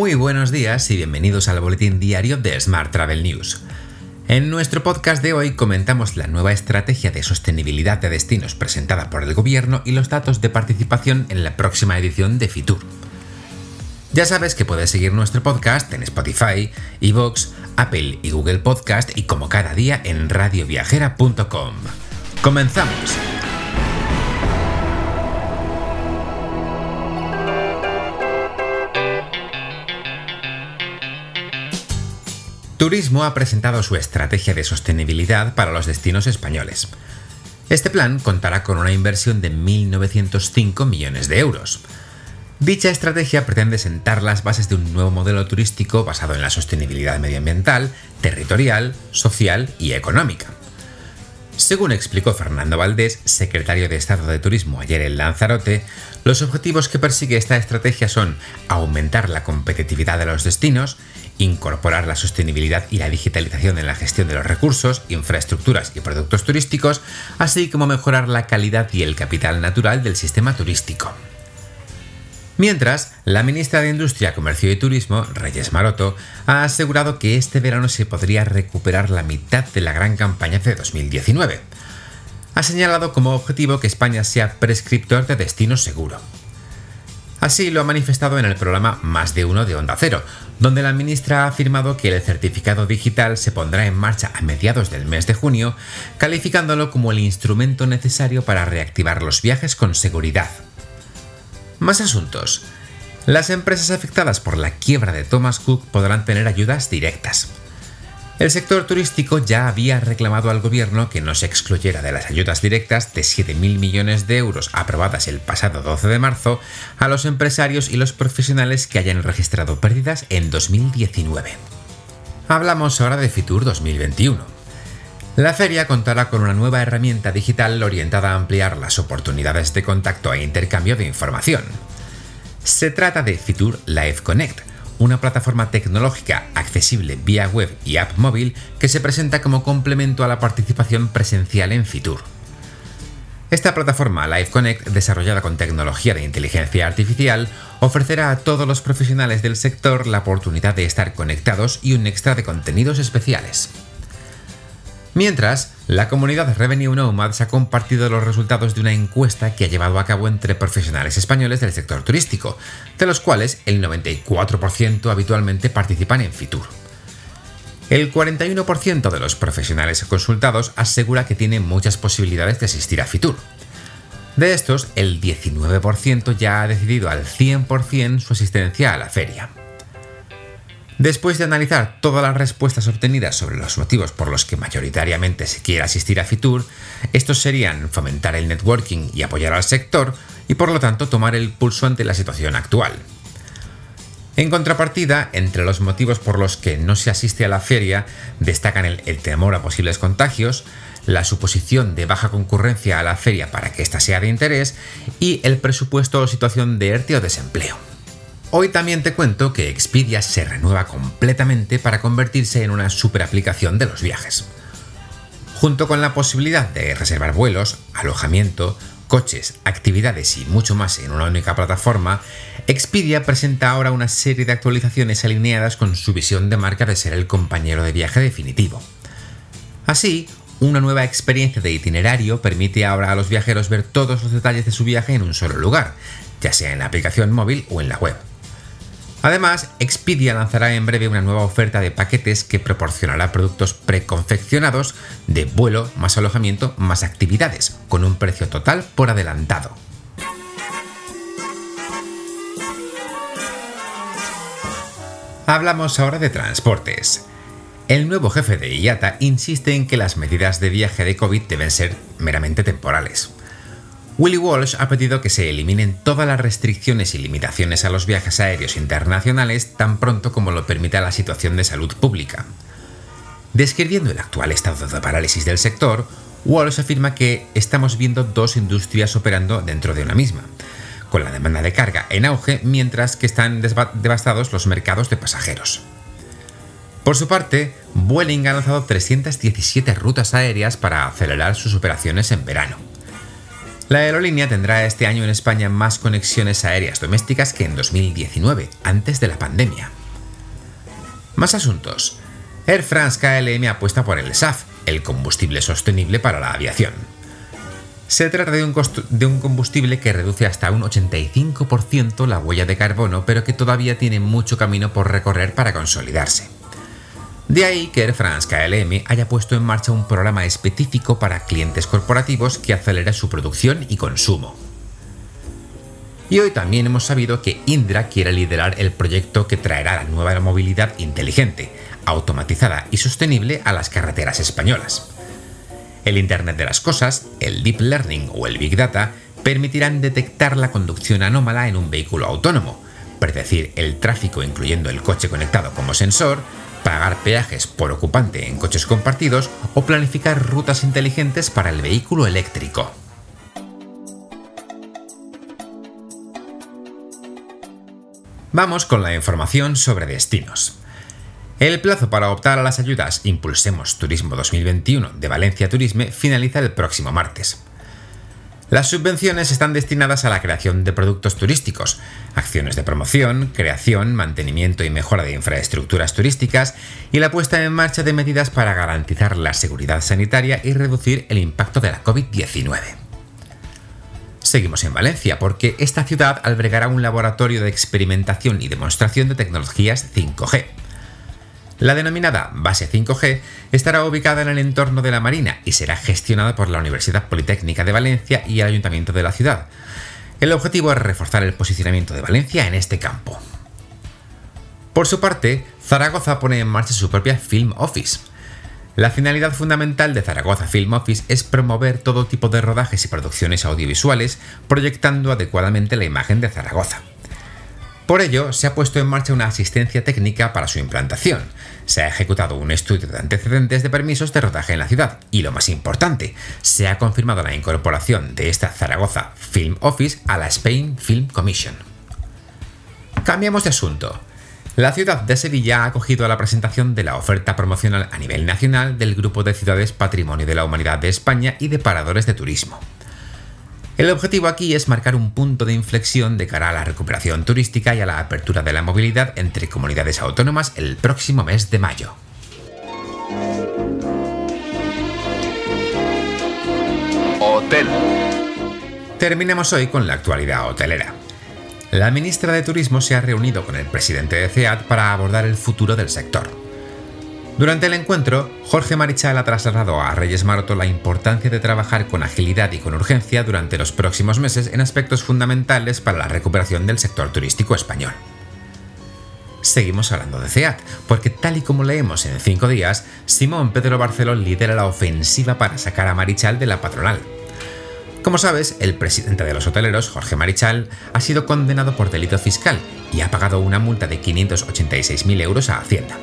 Muy buenos días y bienvenidos al boletín diario de Smart Travel News. En nuestro podcast de hoy comentamos la nueva estrategia de sostenibilidad de destinos presentada por el gobierno y los datos de participación en la próxima edición de Fitur. Ya sabes que puedes seguir nuestro podcast en Spotify, Evox, Apple y Google Podcast y como cada día en radioviajera.com. ¡Comenzamos! Turismo ha presentado su estrategia de sostenibilidad para los destinos españoles. Este plan contará con una inversión de 1.905 millones de euros. Dicha estrategia pretende sentar las bases de un nuevo modelo turístico basado en la sostenibilidad medioambiental, territorial, social y económica. Según explicó Fernando Valdés, secretario de Estado de Turismo ayer en Lanzarote, los objetivos que persigue esta estrategia son aumentar la competitividad de los destinos, incorporar la sostenibilidad y la digitalización en la gestión de los recursos, infraestructuras y productos turísticos, así como mejorar la calidad y el capital natural del sistema turístico. Mientras, la ministra de Industria, Comercio y Turismo, Reyes Maroto, ha asegurado que este verano se podría recuperar la mitad de la gran campaña de 2019. Ha señalado como objetivo que España sea prescriptor de destino seguro. Así lo ha manifestado en el programa Más de Uno de Onda Cero, donde la ministra ha afirmado que el certificado digital se pondrá en marcha a mediados del mes de junio, calificándolo como el instrumento necesario para reactivar los viajes con seguridad. Más asuntos. Las empresas afectadas por la quiebra de Thomas Cook podrán tener ayudas directas. El sector turístico ya había reclamado al gobierno que no se excluyera de las ayudas directas de 7.000 millones de euros aprobadas el pasado 12 de marzo a los empresarios y los profesionales que hayan registrado pérdidas en 2019. Hablamos ahora de Fitur 2021. La feria contará con una nueva herramienta digital orientada a ampliar las oportunidades de contacto e intercambio de información. Se trata de Fitur Live Connect, una plataforma tecnológica accesible vía web y app móvil que se presenta como complemento a la participación presencial en Fitur. Esta plataforma Live Connect, desarrollada con tecnología de inteligencia artificial, ofrecerá a todos los profesionales del sector la oportunidad de estar conectados y un extra de contenidos especiales. Mientras, la comunidad Revenue Nomads ha compartido los resultados de una encuesta que ha llevado a cabo entre profesionales españoles del sector turístico, de los cuales el 94% habitualmente participan en Fitur. El 41% de los profesionales consultados asegura que tiene muchas posibilidades de asistir a Fitur. De estos, el 19% ya ha decidido al 100% su asistencia a la feria. Después de analizar todas las respuestas obtenidas sobre los motivos por los que mayoritariamente se quiere asistir a Fitur, estos serían fomentar el networking y apoyar al sector y por lo tanto tomar el pulso ante la situación actual. En contrapartida, entre los motivos por los que no se asiste a la feria destacan el, temor a posibles contagios, la suposición de baja concurrencia a la feria para que ésta sea de interés y el presupuesto o situación de ERTE o desempleo. Hoy también te cuento que Expedia se renueva completamente para convertirse en una superaplicación de los viajes. Junto con la posibilidad de reservar vuelos, alojamiento, coches, actividades y mucho más en una única plataforma, Expedia presenta ahora una serie de actualizaciones alineadas con su visión de marca de ser el compañero de viaje definitivo. Así, una nueva experiencia de itinerario permite ahora a los viajeros ver todos los detalles de su viaje en un solo lugar, ya sea en la aplicación móvil o en la web. Además, Expedia lanzará en breve una nueva oferta de paquetes que proporcionará productos preconfeccionados de vuelo más alojamiento más actividades, con un precio total por adelantado. Hablamos ahora de transportes. El nuevo jefe de IATA insiste en que las medidas de viaje de COVID deben ser meramente temporales. Willy Walsh ha pedido que se eliminen todas las restricciones y limitaciones a los viajes aéreos internacionales tan pronto como lo permita la situación de salud pública. Describiendo el actual estado de parálisis del sector, Walsh afirma que estamos viendo dos industrias operando dentro de una misma, con la demanda de carga en auge mientras que están devastados los mercados de pasajeros. Por su parte, Vueling ha lanzado 317 rutas aéreas para acelerar sus operaciones en verano. La aerolínea tendrá este año en España más conexiones aéreas domésticas que en 2019, antes de la pandemia. Más asuntos. Air France KLM apuesta por el SAF, el combustible sostenible para la aviación. Se trata de un, combustible que reduce hasta un 85% la huella de carbono, pero que todavía tiene mucho camino por recorrer para consolidarse. De ahí que Air France KLM haya puesto en marcha un programa específico para clientes corporativos que acelera su producción y consumo. Y hoy también hemos sabido que Indra quiere liderar el proyecto que traerá la nueva movilidad inteligente, automatizada y sostenible a las carreteras españolas. El Internet de las Cosas, el Deep Learning o el Big Data permitirán detectar la conducción anómala en un vehículo autónomo, predecir el tráfico incluyendo el coche conectado como sensor, pagar peajes por ocupante en coches compartidos o planificar rutas inteligentes para el vehículo eléctrico. Vamos con la información sobre destinos. El plazo para optar a las ayudas Impulsemos Turismo 2021 de Valencia Turisme finaliza el próximo martes. Las subvenciones están destinadas a la creación de productos turísticos, acciones de promoción, creación, mantenimiento y mejora de infraestructuras turísticas y la puesta en marcha de medidas para garantizar la seguridad sanitaria y reducir el impacto de la COVID-19. Seguimos en Valencia porque esta ciudad albergará un laboratorio de experimentación y demostración de tecnologías 5G. La denominada base 5G estará ubicada en el entorno de la Marina y será gestionada por la Universidad Politécnica de Valencia y el Ayuntamiento de la ciudad. El objetivo es reforzar el posicionamiento de Valencia en este campo. Por su parte, Zaragoza pone en marcha su propia Film Office. La finalidad fundamental de Zaragoza Film Office es promover todo tipo de rodajes y producciones audiovisuales, proyectando adecuadamente la imagen de Zaragoza. Por ello, se ha puesto en marcha una asistencia técnica para su implantación. Se ha ejecutado un estudio de antecedentes de permisos de rodaje en la ciudad y, lo más importante, se ha confirmado la incorporación de esta Zaragoza Film Office a la Spain Film Commission. Cambiamos de asunto. La ciudad de Sevilla ha acogido a la presentación de la oferta promocional a nivel nacional del Grupo de Ciudades Patrimonio de la Humanidad de España y de Paradores de Turismo. El objetivo aquí es marcar un punto de inflexión de cara a la recuperación turística y a la apertura de la movilidad entre comunidades autónomas el próximo mes de mayo. Hotel. Terminemos hoy con la actualidad hotelera. La ministra de Turismo se ha reunido con el presidente de CEAT para abordar el futuro del sector. Durante el encuentro, Jorge Marichal ha trasladado a Reyes Maroto la importancia de trabajar con agilidad y con urgencia durante los próximos meses en aspectos fundamentales para la recuperación del sector turístico español. Seguimos hablando de CEAT, porque tal y como leemos en cinco días, Simón Pedro Barceló lidera la ofensiva para sacar a Marichal de la patronal. Como sabes, el presidente de los hoteleros, Jorge Marichal, ha sido condenado por delito fiscal y ha pagado una multa de 586.000 euros a Hacienda.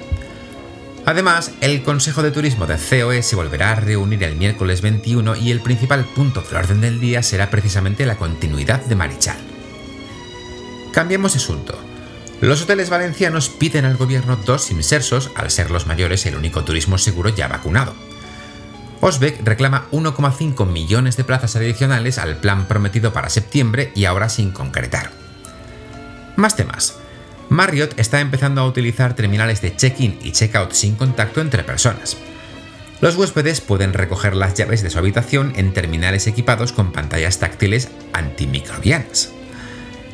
Además, el Consejo de Turismo de COE se volverá a reunir el miércoles 21 y el principal punto del orden del día será precisamente la continuidad de Marichal. Cambiemos asunto. Los hoteles valencianos piden al gobierno dos insersos al ser los mayores el único turismo seguro ya vacunado. Osbeck reclama 1,5 millones de plazas adicionales al plan prometido para septiembre y ahora sin concretar. Más temas. Marriott está empezando a utilizar terminales de check-in y check-out sin contacto entre personas. Los huéspedes pueden recoger las llaves de su habitación en terminales equipados con pantallas táctiles antimicrobianas.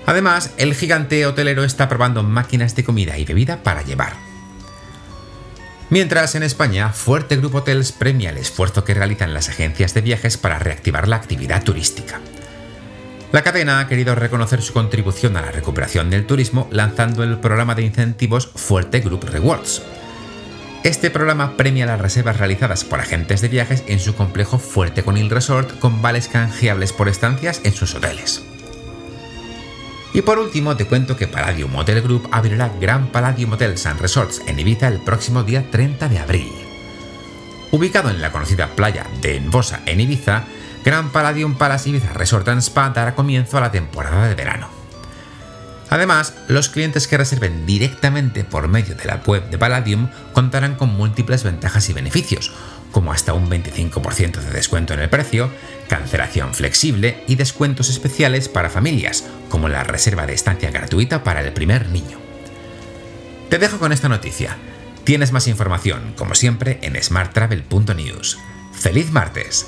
Además, el gigante hotelero está probando máquinas de comida y bebida para llevar. Mientras en España, Fuerte Group Hotels premia el esfuerzo que realizan las agencias de viajes para reactivar la actividad turística. La cadena ha querido reconocer su contribución a la recuperación del turismo lanzando el programa de incentivos Fuerte Group Rewards. Este programa premia las reservas realizadas por agentes de viajes en su complejo Fuerte Conil Resort con vales canjeables por estancias en sus hoteles. Y por último te cuento que Palladium Hotel Group abrirá Gran Palladium Hotels and Resorts en Ibiza el próximo día 30 de abril. Ubicado en la conocida playa de Enbosa en Ibiza, Gran Palladium Palace Ibiza Resort and Spa dará comienzo a la temporada de verano. Además, los clientes que reserven directamente por medio de la web de Palladium contarán con múltiples ventajas y beneficios, como hasta un 25% de descuento en el precio, cancelación flexible y descuentos especiales para familias, como la reserva de estancia gratuita para el primer niño. Te dejo con esta noticia. Tienes más información, como siempre, en smarttravel.news. ¡Feliz martes!